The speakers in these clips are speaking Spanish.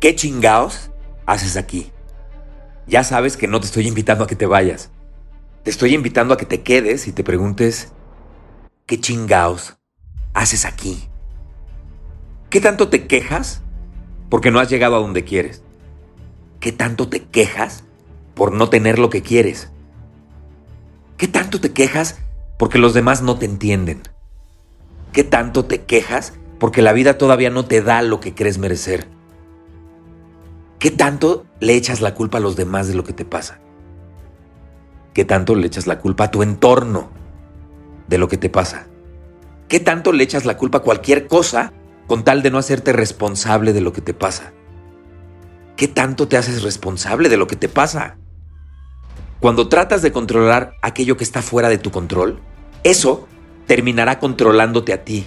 ¿Qué chingaos haces aquí? Ya sabes que no te estoy invitando a que te vayas. Te estoy invitando a que te quedes y te preguntes, ¿qué chingaos haces aquí? ¿Qué tanto te quejas porque no has llegado a donde quieres? ¿Qué tanto te quejas por no tener lo que quieres? ¿Qué tanto te quejas porque los demás no te entienden? ¿Qué tanto te quejas porque la vida todavía no te da lo que crees merecer? ¿Qué tanto le echas la culpa a los demás de lo que te pasa? ¿Qué tanto le echas la culpa a tu entorno de lo que te pasa? ¿Qué tanto le echas la culpa a cualquier cosa con tal de no hacerte responsable de lo que te pasa? ¿Qué tanto te haces responsable de lo que te pasa? Cuando tratas de controlar aquello que está fuera de tu control, eso terminará controlándote a ti.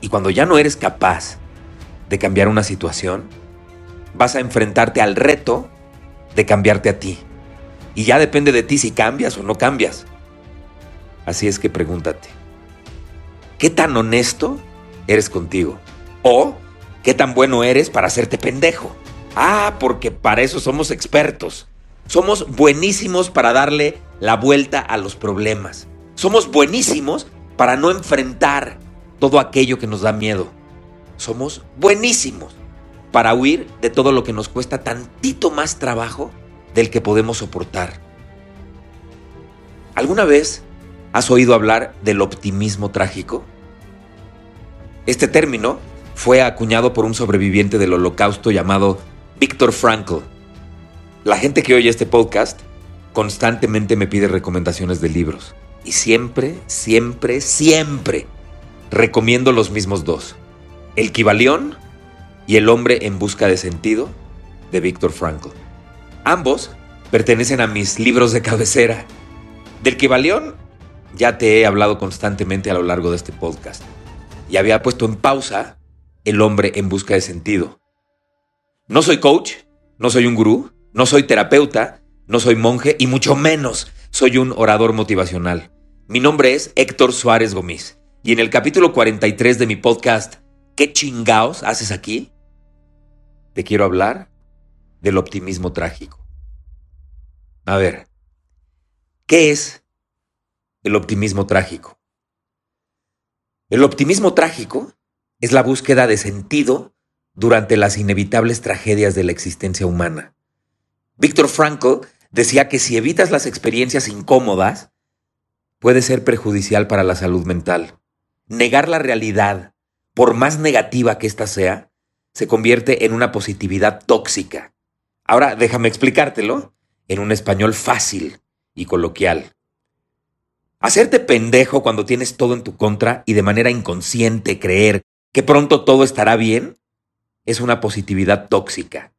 Y cuando ya no eres capaz de cambiar una situación, vas a enfrentarte al reto de cambiarte a ti. Y ya depende de ti si cambias o no cambias. Así es que pregúntate, ¿qué tan honesto eres contigo? ¿O qué tan bueno eres para hacerte pendejo? Ah, porque para eso somos expertos. Somos buenísimos para darle la vuelta a los problemas. Somos buenísimos para no enfrentar todo aquello que nos da miedo. Somos buenísimos para huir de todo lo que nos cuesta tantito más trabajo del que podemos soportar. ¿Alguna vez has oído hablar del optimismo trágico? Este término fue acuñado por un sobreviviente del holocausto llamado Viktor Frankl. La gente que oye este podcast constantemente me pide recomendaciones de libros. Y siempre, siempre, siempre recomiendo los mismos dos. El Kibalión y El hombre en busca de sentido de Viktor Frankl. Ambos pertenecen a mis libros de cabecera. Del Kibalión ya te he hablado constantemente a lo largo de este podcast y había puesto en pausa El hombre en busca de sentido. No soy coach, no soy un gurú, no soy terapeuta, no soy monje y mucho menos soy un orador motivacional. Mi nombre es Héctor Suárez Gómez y en el capítulo 43 de mi podcast ¿Qué chingaos haces aquí? Te quiero hablar del optimismo trágico. A ver, ¿qué es el optimismo trágico? El optimismo trágico es la búsqueda de sentido durante las inevitables tragedias de la existencia humana. Víctor Frankl decía que si evitas las experiencias incómodas, puede ser perjudicial para la salud mental. Negar la realidad por más negativa que ésta sea, se convierte en una positividad tóxica. Ahora déjame explicártelo en un español fácil y coloquial. Hacerte pendejo cuando tienes todo en tu contra y de manera inconsciente creer que pronto todo estará bien es una positividad tóxica.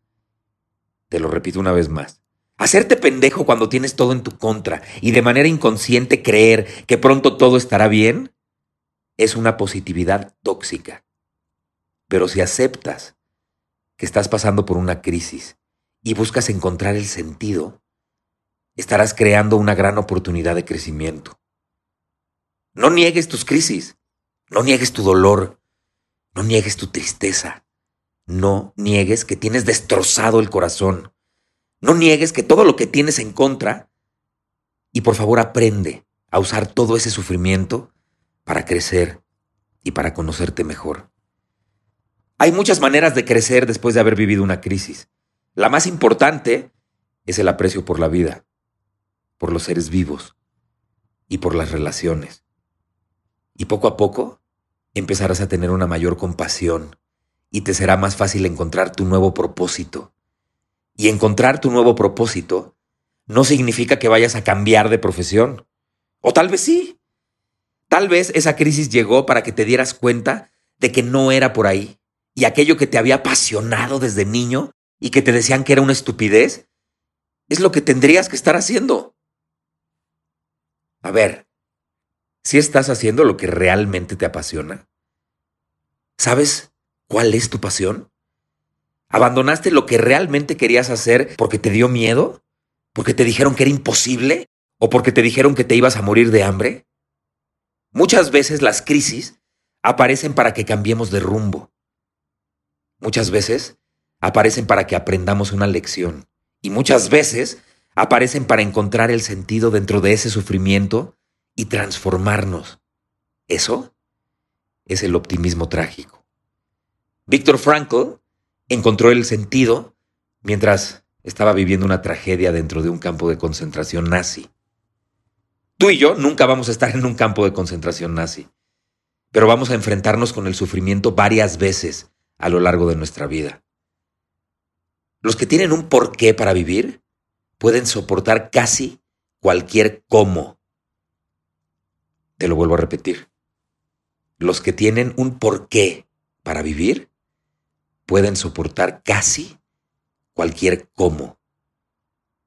Te lo repito una vez más. Hacerte pendejo cuando tienes todo en tu contra y de manera inconsciente creer que pronto todo estará bien es una positividad tóxica. Pero si aceptas que estás pasando por una crisis y buscas encontrar el sentido, estarás creando una gran oportunidad de crecimiento. No niegues tus crisis, no niegues tu dolor, no niegues tu tristeza, no niegues que tienes destrozado el corazón, no niegues que todo lo que tienes en contra, y por favor aprende a usar todo ese sufrimiento para crecer y para conocerte mejor. Hay muchas maneras de crecer después de haber vivido una crisis. La más importante es el aprecio por la vida, por los seres vivos y por las relaciones. Y poco a poco empezarás a tener una mayor compasión y te será más fácil encontrar tu nuevo propósito. Y encontrar tu nuevo propósito no significa que vayas a cambiar de profesión. O tal vez sí. Tal vez esa crisis llegó para que te dieras cuenta de que no era por ahí y aquello que te había apasionado desde niño y que te decían que era una estupidez, es lo que tendrías que estar haciendo. A ver, si estás haciendo lo que realmente te apasiona, ¿sabes cuál es tu pasión? ¿Abandonaste lo que realmente querías hacer porque te dio miedo? ¿Porque te dijeron que era imposible? ¿O porque te dijeron que te ibas a morir de hambre? Muchas veces las crisis aparecen para que cambiemos de rumbo. Muchas veces aparecen para que aprendamos una lección. Y muchas veces aparecen para encontrar el sentido dentro de ese sufrimiento y transformarnos. Eso es el optimismo trágico. Víctor Frankl encontró el sentido mientras estaba viviendo una tragedia dentro de un campo de concentración nazi. Tú y yo nunca vamos a estar en un campo de concentración nazi, pero vamos a enfrentarnos con el sufrimiento varias veces a lo largo de nuestra vida. Los que tienen un porqué para vivir pueden soportar casi cualquier cómo. Te lo vuelvo a repetir. Los que tienen un porqué para vivir pueden soportar casi cualquier cómo.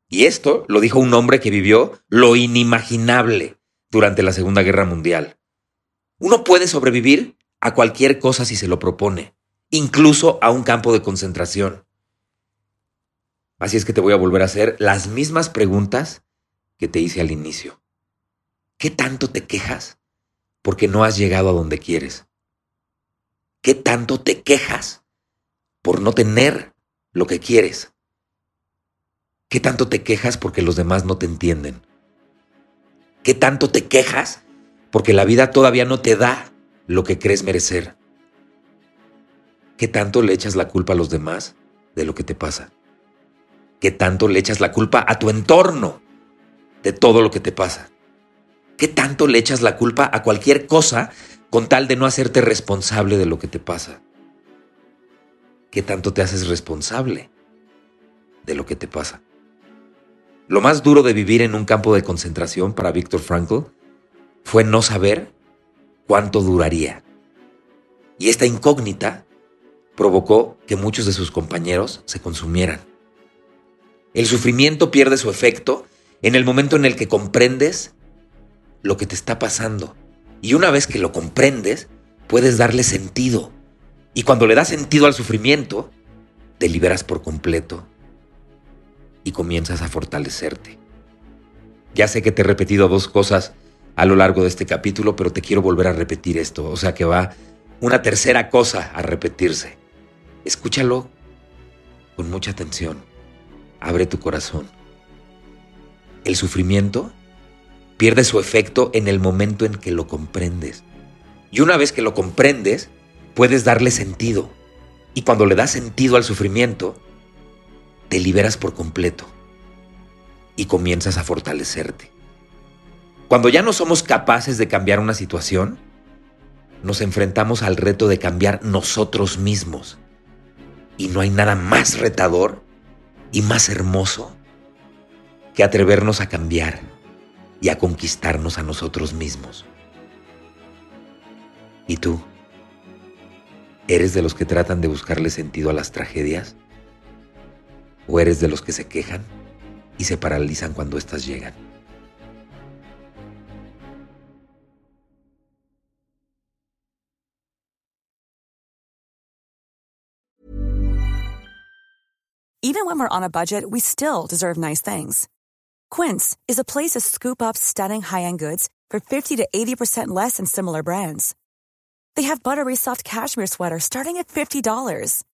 Y esto lo dijo un hombre que vivió lo inimaginable durante la Segunda Guerra Mundial. Uno puede sobrevivir a cualquier cosa si se lo propone, incluso a un campo de concentración. Así es que te voy a volver a hacer las mismas preguntas que te hice al inicio. ¿Qué tanto te quejas porque no has llegado a donde quieres? ¿Qué tanto te quejas por no tener lo que quieres? ¿Qué tanto te quejas porque los demás no te entienden? ¿Qué tanto te quejas porque la vida todavía no te da lo que crees merecer? ¿Qué tanto le echas la culpa a los demás de lo que te pasa? ¿Qué tanto le echas la culpa a tu entorno de todo lo que te pasa? ¿Qué tanto le echas la culpa a cualquier cosa con tal de no hacerte responsable de lo que te pasa? ¿Qué tanto te haces responsable de lo que te pasa? Lo más duro de vivir en un campo de concentración para Víctor Frankl fue no saber cuánto duraría. Y esta incógnita provocó que muchos de sus compañeros se consumieran. El sufrimiento pierde su efecto en el momento en el que comprendes lo que te está pasando. Y una vez que lo comprendes, puedes darle sentido y cuando le das sentido al sufrimiento, te liberas por completo y comienzas a fortalecerte. Ya sé que te he repetido dos cosas a lo largo de este capítulo, pero te quiero volver a repetir esto. O sea que va una tercera cosa a repetirse. Escúchalo con mucha atención. Abre tu corazón. El sufrimiento pierde su efecto en el momento en que lo comprendes. Y una vez que lo comprendes, puedes darle sentido. Y cuando le das sentido al sufrimiento, te liberas por completo y comienzas a fortalecerte. Cuando ya no somos capaces de cambiar una situación, nos enfrentamos al reto de cambiar nosotros mismos. Y no hay nada más retador y más hermoso que atrevernos a cambiar y a conquistarnos a nosotros mismos. ¿Y tú? ¿Eres de los que tratan de buscarle sentido a las tragedias? ¿O eres de los que se quejan y se paralizan cuando éstas llegan? Even when we're on a budget, we still deserve nice things. Quince is a place to scoop up stunning high-end goods for 50 to 80% less than similar brands. They have buttery soft cashmere sweaters starting at $50,